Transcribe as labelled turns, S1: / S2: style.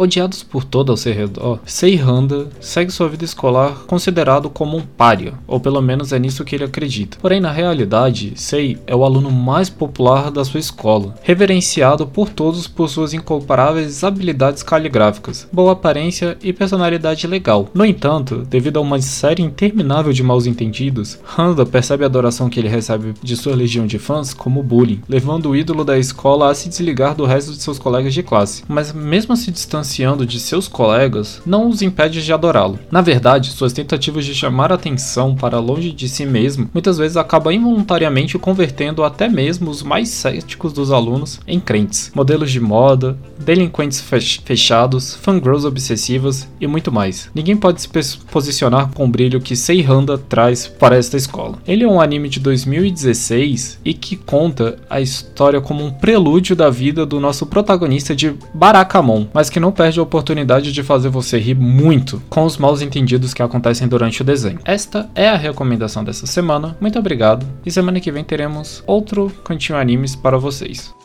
S1: Odiados por todo ao seu redor, Seihanda segue sua vida escolar considerado como um pária, ou pelo menos é nisso que ele acredita. Porém, na realidade, Sei é o aluno mais popular da sua escola, reverenciado por todos por suas incomparáveis habilidades caligráficas, boa aparência e personalidade legal. No entanto, devido a uma série interminável de maus entendidos, Handa percebe a adoração que ele recebe de sua legião de fãs como bullying, levando o ídolo da escola a se desligar do resto de seus colegas de classe. Mas mesmo se distanciando distanciando de seus colegas não os impede de adorá-lo. Na verdade, suas tentativas de chamar atenção para longe de si mesmo muitas vezes acabam involuntariamente convertendo até mesmo os mais céticos dos alunos em crentes, modelos de moda, delinquentes fechados, fangirls obsessivas e muito mais. Ninguém pode se posicionar com o brilho que Seihanda traz para esta escola. Ele é um anime de 2016 e que conta a história como um prelúdio da vida do nosso protagonista de Barakamon, mas que não perde a oportunidade de fazer você rir muito com os maus entendidos que acontecem durante o desenho. Esta é a recomendação dessa semana. Muito obrigado e semana que vem teremos outro Cantinho Animes para vocês.